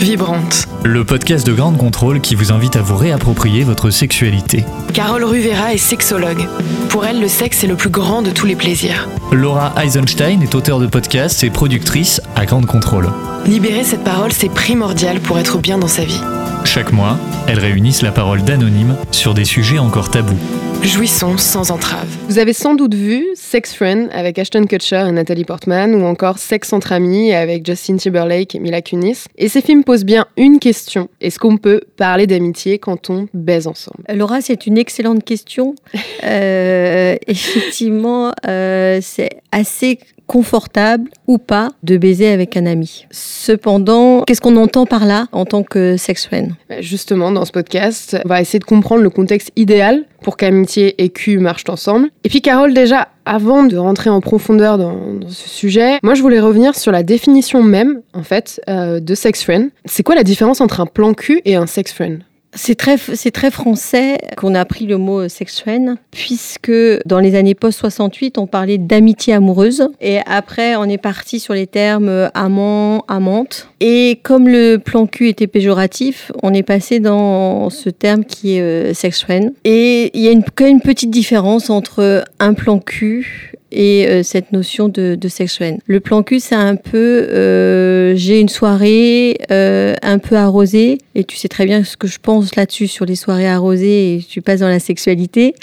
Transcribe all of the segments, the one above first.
Vibrante. Le podcast de Grande Contrôle qui vous invite à vous réapproprier votre sexualité. Carole Ruvera est sexologue. Pour elle, le sexe est le plus grand de tous les plaisirs. Laura Eisenstein est auteure de podcasts et productrice à Grande Contrôle. Libérer cette parole, c'est primordial pour être bien dans sa vie. Chaque mois, elles réunissent la parole d'anonymes sur des sujets encore tabous. Jouissons sans entrave. Vous avez sans doute vu Sex Friend avec Ashton Kutcher et Nathalie Portman ou encore Sex entre amis avec Justin Timberlake et Mila Kunis. Et ces films posent bien une question. Est-ce qu'on peut parler d'amitié quand on baise ensemble? Laura, c'est une excellente question. Euh, effectivement, euh, c'est assez confortable ou pas de baiser avec un ami. Cependant, qu'est-ce qu'on entend par là en tant que sex friend? Bah, Justement, dans ce podcast, on va essayer de comprendre le contexte idéal pour qu'amitié et cul marchent ensemble. Et puis Carole, déjà, avant de rentrer en profondeur dans, ce sujet, moi je voulais revenir sur la définition même, en fait, euh, de sex friend. C'est quoi la différence entre un plan cul et un sex friend? C'est très, c'est très français qu'on a pris le mot sex friend, puisque dans les années post-68, on parlait d'amitié amoureuse. Et après, on est parti sur les termes amant, amante. Et comme le plan cul était péjoratif, on est passé dans ce terme qui est euh, sex friend. Et il y a une, quand même une petite différence entre un plan cul et euh, cette notion de, de sex friend. Le plan cul, c'est un peu, euh, j'ai une soirée euh, un peu arrosée, et tu sais très bien ce que je pense là-dessus sur les soirées arrosées, et tu passes dans la sexualité.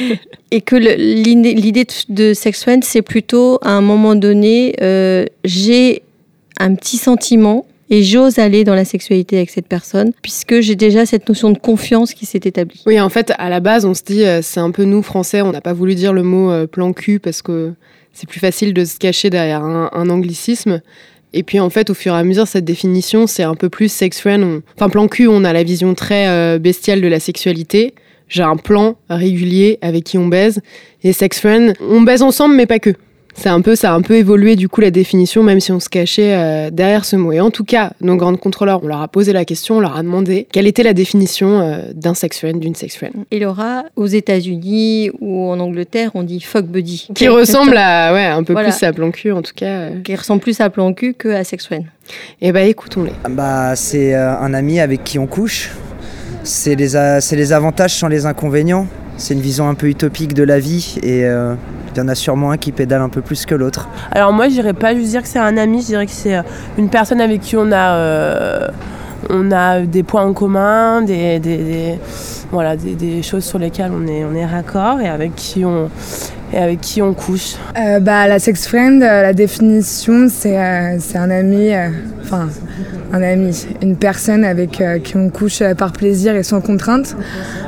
et que l'idée de de sex friend, c'est plutôt à un moment donné, euh, j'ai un petit sentiment. Et j'ose aller dans la sexualité avec cette personne, puisque j'ai déjà cette notion de confiance qui s'est établie. Oui, en fait, à la base, on se dit, euh, c'est un peu nous, Français, on n'a pas voulu dire le mot euh, plan cul parce que c'est plus facile de se cacher derrière un, anglicisme. Et puis, en fait, au fur et à mesure, cette définition, c'est un peu plus sex friend. Enfin, plan cul, on a la vision très euh, bestiale de la sexualité. J'ai un plan régulier avec qui on baise. Et sex friend, on baise ensemble, mais pas que. C'est un peu, ça a un peu évolué du coup la définition, même si on se cachait euh, derrière ce mot. Et en tout cas, nos grandes contrôleurs, on leur a posé la question, on leur a demandé quelle était la définition euh, d'un sex friend, d'une sex friend. Et Laura, aux États-Unis ou en Angleterre, on dit fuck buddy. Qui ressemble à, ouais, un peu Voilà. plus à plan cul en tout cas. euh. Qui ressemble plus à plan cul que à sex friend. Eh ben écoutons-les. Bah, c'est euh, un ami avec qui on couche. C'est les, a- les avantages sans les inconvénients. C'est une vision un peu utopique de la vie et euh, il y en a sûrement un qui pédale un peu plus que l'autre. Alors moi, je dirais pas juste dire que c'est un ami, je dirais que c'est euh, une personne avec qui on a, euh, on a des points en commun, des, des- voilà, des choses sur lesquelles on est, on est raccord et avec qui on, et avec qui on couche. Euh, bah, la sex friend, euh, la définition, c'est euh, c'est un ami, euh, enfin un ami, une personne avec euh, qui on couche euh, par plaisir et sans contrainte.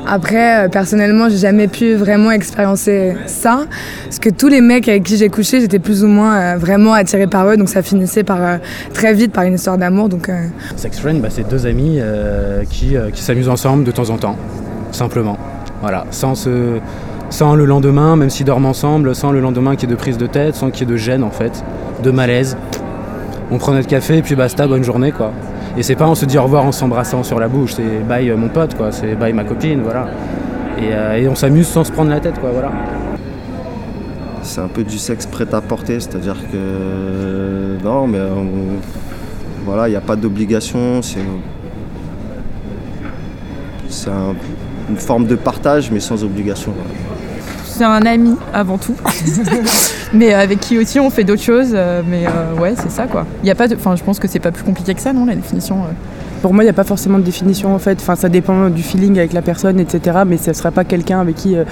Après, euh, personnellement, j'ai jamais pu vraiment expérimenter ça, parce que tous les mecs avec qui j'ai couché, j'étais plus ou moins euh, vraiment attirée par eux, donc ça finissait par euh, très vite par une histoire d'amour. Donc euh, Sex friend, bah, c'est deux amis euh, qui, euh, qui s'amusent ensemble de temps en temps, simplement. Voilà, sans, se, sans le lendemain, même s'ils dorment ensemble, sans le lendemain qu'il y ait de prise de tête, sans qu'il y ait de gêne en fait, de malaise. On prend notre café et puis basta, bonne journée quoi. Et c'est pas on se dit au revoir en s'embrassant sur la bouche, c'est bye euh, mon pote quoi, c'est bye ma copine, voilà. Et, euh, et on s'amuse sans se prendre la tête quoi, voilà. C'est un peu du sexe prêt à porter, c'est-à-dire que non, mais on- voilà, il n'y a pas d'obligation, c'est c'est un- une forme de partage, mais sans obligation. C'est un ami avant tout, mais avec qui aussi on fait d'autres choses. euh, Mais euh, ouais, c'est ça quoi. Il y a pas enfin, je pense que c'est pas plus compliqué que ça, non, la définition. euh. Pour moi, il n'y a pas forcément de définition en fait. Enfin, ça dépend du feeling avec la personne, etc. Mais ce ne sera pas quelqu'un avec qui. euh,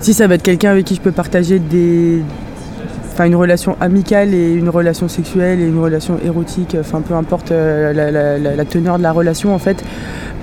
si ça va être quelqu'un avec qui je peux partager des. Enfin, une relation amicale et une relation sexuelle et une relation érotique, enfin peu importe euh, la, la- la- la teneur de la relation en fait.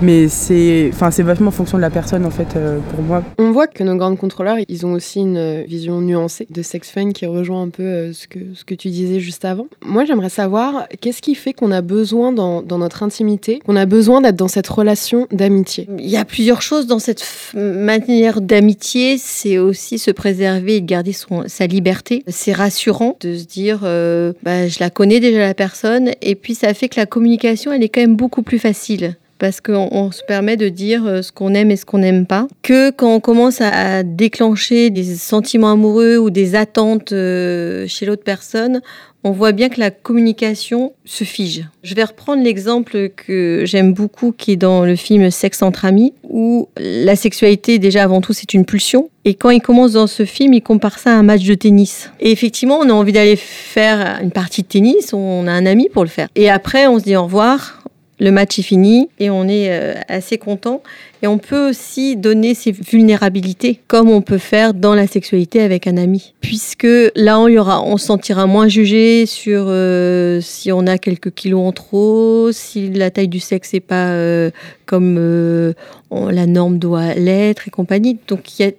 Mais c'est enfin, c'est vachement en fonction de la personne en fait euh, pour moi. On voit que nos grandes contrôleurs, ils ont aussi une euh, vision nuancée de sex friend qui rejoint un peu euh, ce que, ce que tu disais juste avant. Moi, j'aimerais savoir qu'est-ce qui fait qu'on a besoin dans, dans notre intimité, qu'on a besoin d'être dans cette relation d'amitié? Il y a plusieurs choses dans cette manière d'amitié. C'est aussi se préserver et de garder son, sa liberté. C'est rassurant de se dire, euh, bah, je la connais déjà la personne. Et puis ça fait que la communication, elle est quand même beaucoup plus facile. Parce qu'on se permet de dire euh, ce qu'on aime et ce qu'on n'aime pas. Que quand on commence à, déclencher des sentiments amoureux ou des attentes euh, chez l'autre personne, on voit bien que la communication se fige. Je vais reprendre l'exemple que j'aime beaucoup qui est dans le film Sexe entre amis, où la sexualité déjà avant tout c'est une pulsion. Et quand il commence dans ce film, il compare ça à un match de tennis. Et effectivement, on a envie d'aller faire une partie de tennis, on a un ami pour le faire. Et après, on se dit au revoir, le match est fini et on est euh, assez content. Et on peut aussi donner ses vulnérabilités, comme on peut faire dans la sexualité avec un ami. Puisque là, on, y aura, on se sentira moins jugé sur euh, si on a quelques kilos en trop, si la taille du sexe n'est pas euh, comme la norme doit l'être et compagnie. Donc il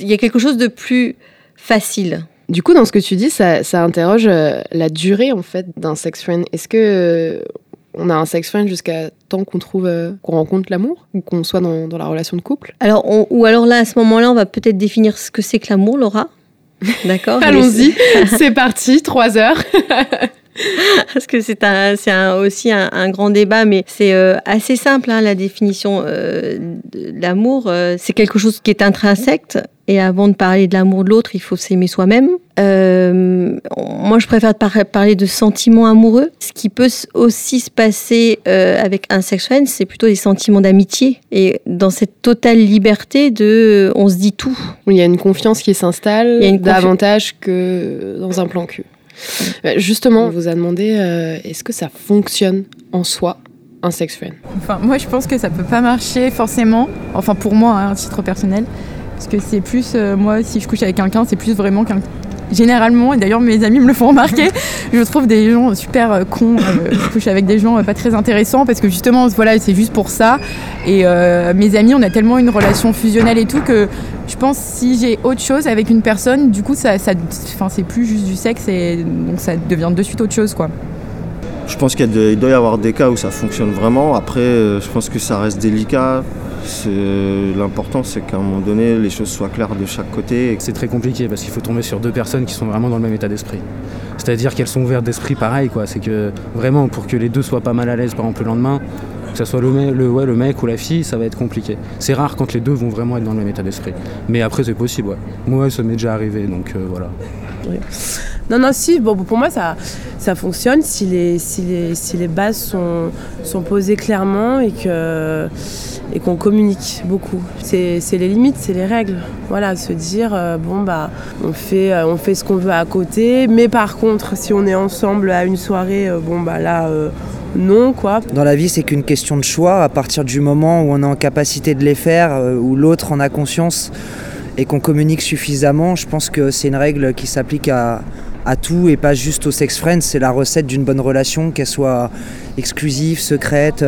y a, quelque chose de plus facile. Du coup, dans ce que tu dis, ça, ça interroge la durée en fait d'un sex friend. Est-ce que on a un sex friend jusqu'à temps qu'on trouve, euh, qu'on rencontre l'amour ou qu'on soit dans, la relation de couple. Alors, ou alors là, à ce moment-là, on va peut-être définir ce que c'est que l'amour, Laura. D'accord Allons-y, c'est parti, trois heures. Parce que c'est aussi un, grand débat, mais c'est euh, assez simple, hein, la définition euh, de l'amour. c'est quelque chose qui est intrinsèque et avant de parler de l'amour de l'autre, il faut s'aimer soi-même. Euh, moi, je préfère parler de sentiments amoureux. Ce qui peut aussi se passer euh, avec un sex friend, c'est plutôt des sentiments d'amitié. Et dans cette totale liberté de, on se dit tout. Il y a une confiance qui s'installe davantage que dans un plan cul. Euh, justement, on vous a demandé est-ce que ça fonctionne en soi un sex friend? Enfin, moi, je pense que ça peut pas marcher forcément. Enfin, pour moi, hein, à titre personnel. Parce que c'est plus, euh, moi, si je couche avec quelqu'un, c'est plus vraiment qu'un. Généralement, et d'ailleurs mes amis me le font remarquer, je trouve des gens super euh, cons. Euh, je couche avec des gens pas très intéressants parce que justement, voilà, c'est juste pour ça. Et mes amis, on a tellement une relation fusionnelle et tout que je pense si j'ai autre chose avec une personne, du coup, ça, ça c'est plus juste du sexe et donc ça devient de suite autre chose, quoi. Je pense qu'il doit y avoir des cas où ça fonctionne vraiment. Après, je pense que ça reste délicat. L'important, c'est qu'à un moment donné, les choses soient claires de chaque côté. C'est très compliqué parce qu'il faut tomber sur deux personnes qui sont vraiment dans le même état d'esprit. C'est-à-dire qu'elles sont ouvertes d'esprit pareil, quoi. C'est que vraiment, pour que les deux soient pas mal à l'aise, par exemple, le lendemain, que ce soit le, le, ouais, le mec ou la fille, ça va être compliqué. C'est rare quand les deux vont vraiment être dans le même état d'esprit. Mais après, c'est possible, ouais. Moi, ça m'est déjà arrivé, donc euh, voilà. Non, non, si, bon, pour moi, ça, ça fonctionne si les, si les, si les bases sont, sont posées clairement et que et qu'on communique beaucoup. C'est les limites, c'est les règles. Voilà, se dire, euh, bon, bah, on fait, euh, on fait ce qu'on veut à côté, mais par contre, si on est ensemble à une soirée, euh, bon, bah là, non, quoi. Dans la vie, c'est qu'une question de choix. À partir du moment où on est en capacité de les faire, où l'autre en a conscience et qu'on communique suffisamment, je pense que c'est une règle qui s'applique à, tout et pas juste au sex friends. C'est la recette d'une bonne relation, qu'elle soit exclusive, secrète.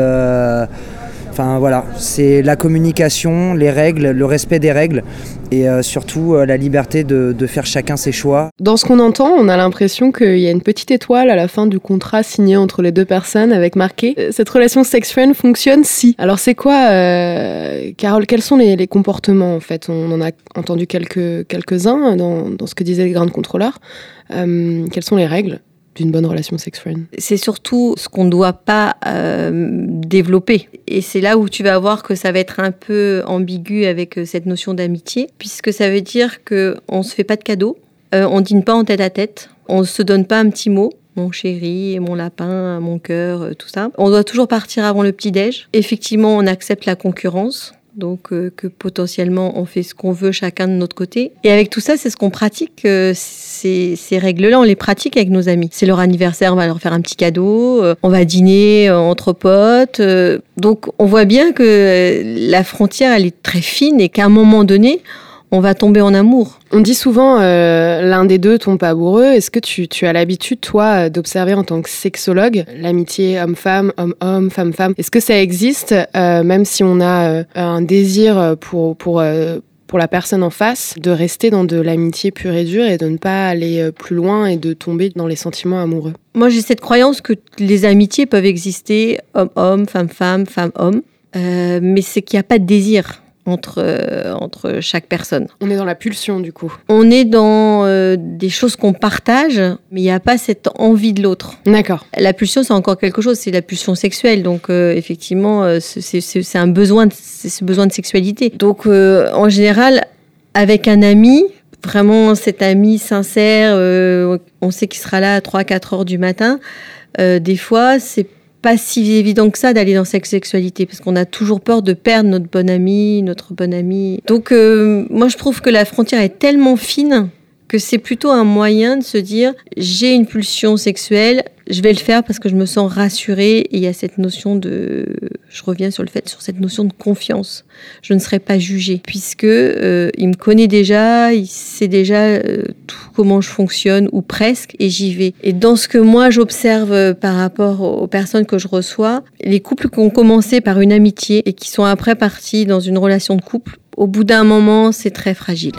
Enfin voilà, c'est la communication, les règles, le respect des règles et euh, surtout euh, la liberté de, faire chacun ses choix. Dans ce qu'on entend, on a l'impression qu'il y a une petite étoile à la fin du contrat signé entre les deux personnes avec marqué euh, cette relation sex-friend fonctionne si. Alors c'est quoi, Carole, quels sont les, comportements en fait? On en a entendu quelques, quelques-uns dans, dans, ce que disaient les grands contrôleurs. quelles sont les règles? D'une bonne relation sex-friend C'est surtout ce qu'on ne doit pas euh, développer. Et c'est là où tu vas voir que ça va être un peu ambigu avec euh, cette notion d'amitié, puisque ça veut dire qu'on ne se fait pas de cadeaux, euh, on dîne pas en tête à tête, on ne se donne pas un petit mot, mon chéri, mon lapin, mon cœur, tout ça. On doit toujours partir avant le petit-déj. Effectivement, on accepte la concurrence donc euh, que potentiellement on fait ce qu'on veut chacun de notre côté. Et avec tout ça, c'est ce qu'on pratique, euh, ces, règles-là, on les pratique avec nos amis. C'est leur anniversaire, on va leur faire un petit cadeau, euh, on va dîner entre potes. donc on voit bien que la frontière, elle est très fine et qu'à un moment donné, on va tomber en amour. On dit souvent euh, l'un des deux tombe amoureux. Est-ce que tu, as l'habitude, toi, d'observer en tant que sexologue l'amitié homme-femme, homme-homme, femme-femme? Est-ce que ça existe, euh, même si on a euh, un désir pour, pour, pour la personne en face, de rester dans de l'amitié pure et dure et de ne pas aller plus loin et de tomber dans les sentiments amoureux? Moi, j'ai cette croyance que les amitiés peuvent exister homme-homme, femme-femme, femme-homme, mais c'est qu'il n'y a pas de désir entre, euh, entre chaque personne. On est dans la pulsion du coup. On est dans euh, des choses qu'on partage, mais il n'y a pas cette envie de l'autre. D'accord. La pulsion, c'est encore quelque chose, c'est la pulsion sexuelle. Donc euh, effectivement, c'est- un besoin, c'est ce besoin de sexualité. Donc en général, avec un ami, vraiment cet ami sincère, on sait qu'il sera là à 3-4 heures du matin, des fois, c'est pas si évident que ça d'aller dans cette sexualité parce qu'on a toujours peur de perdre notre bon ami, notre bonne amie. Donc euh, moi je trouve que la frontière est tellement fine que c'est plutôt un moyen de se dire j'ai une pulsion sexuelle, je vais le faire parce que je me sens rassurée et il y a cette notion de je reviens sur le fait sur cette notion de confiance. Je ne serai pas jugée puisque euh, il me connaît déjà, il sait déjà euh, tout comment je fonctionne ou presque et j'y vais. Et dans ce que moi j'observe euh, par rapport aux personnes que je reçois, les couples qui ont commencé par une amitié et qui sont après partis dans une relation de couple, au bout d'un moment, c'est très fragile.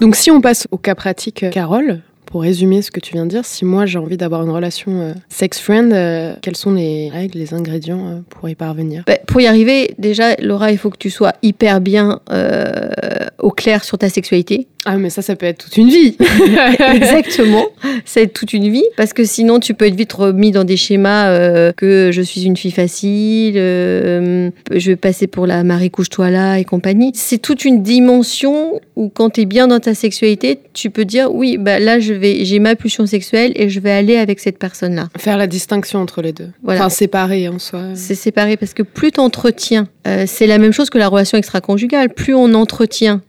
Donc si on passe au cas pratique, euh, Carole, pour résumer ce que tu viens de dire, si moi j'ai envie d'avoir une relation euh, sex-friend, euh, quelles sont les règles, les ingrédients euh, pour y parvenir? Bah, pour y arriver, déjà, Laura, il faut que tu sois hyper bien au clair sur ta sexualité. Ah mais ça, ça peut être toute une vie Exactement, c'est toute une vie, parce que sinon tu peux être vite remis dans des schémas que je suis une fille facile, je vais passer pour la Marie couche-toi là et compagnie. C'est toute une dimension où quand tu es bien dans ta sexualité, tu peux dire oui, bah là je vais, j'ai ma pulsion sexuelle et je vais aller avec cette personne-là. Faire la distinction entre les deux. Voilà. Enfin, séparer en soi. C'est séparé parce que plus tu entretiens, c'est la même chose que la relation extra-conjugale, plus on entretient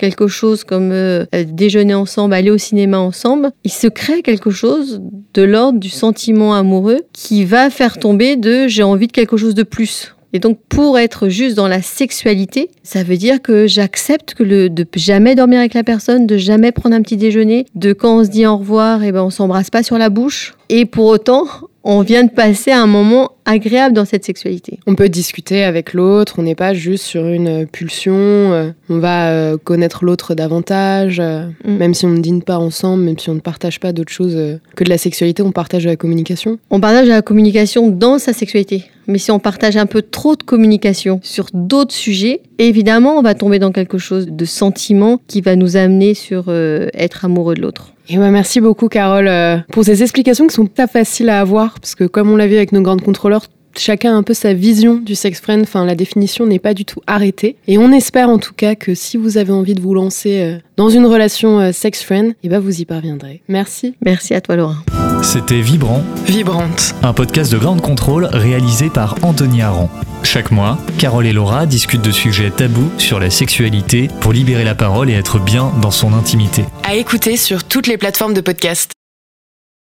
quelque chose comme euh, euh, déjeuner ensemble, aller au cinéma ensemble, il se crée quelque chose de l'ordre du sentiment amoureux qui va faire tomber de j'ai envie de quelque chose de plus. Et donc pour être juste dans la sexualité, ça veut dire que j'accepte que le de jamais dormir avec la personne, de jamais prendre un petit déjeuner, de quand on se dit au revoir, et ben on s'embrasse pas sur la bouche. Et pour autant, on vient de passer un moment agréable dans cette sexualité. On peut discuter avec l'autre, on n'est pas juste sur une pulsion, euh, on va euh, connaître l'autre davantage, euh, Mm. même si on ne dîne pas ensemble, même si on ne partage pas d'autre chose euh, que de la sexualité, on partage de la communication. On partage la communication dans sa sexualité. Mais si on partage un peu trop de communication sur d'autres sujets, évidemment, on va tomber dans quelque chose de sentiment qui va nous amener sur euh, être amoureux de l'autre. Et ouais, merci beaucoup Carole pour ces explications qui sont pas faciles à avoir, parce que comme on l'a vu avec nos grandes contrôleurs, chacun a un peu sa vision du sex friend, enfin la définition n'est pas du tout arrêtée. Et on espère en tout cas que si vous avez envie de vous lancer euh, dans une relation euh, sex friend, et ben vous y parviendrez. Merci. Merci à toi Laura. C'était Vibrant, Vibrante. un podcast de grande contrôle réalisé par Anthony Aron. Chaque mois, Carole et Laura discutent de sujets tabous sur la sexualité pour libérer la parole et être bien dans son intimité. À écouter sur toutes les plateformes de podcast.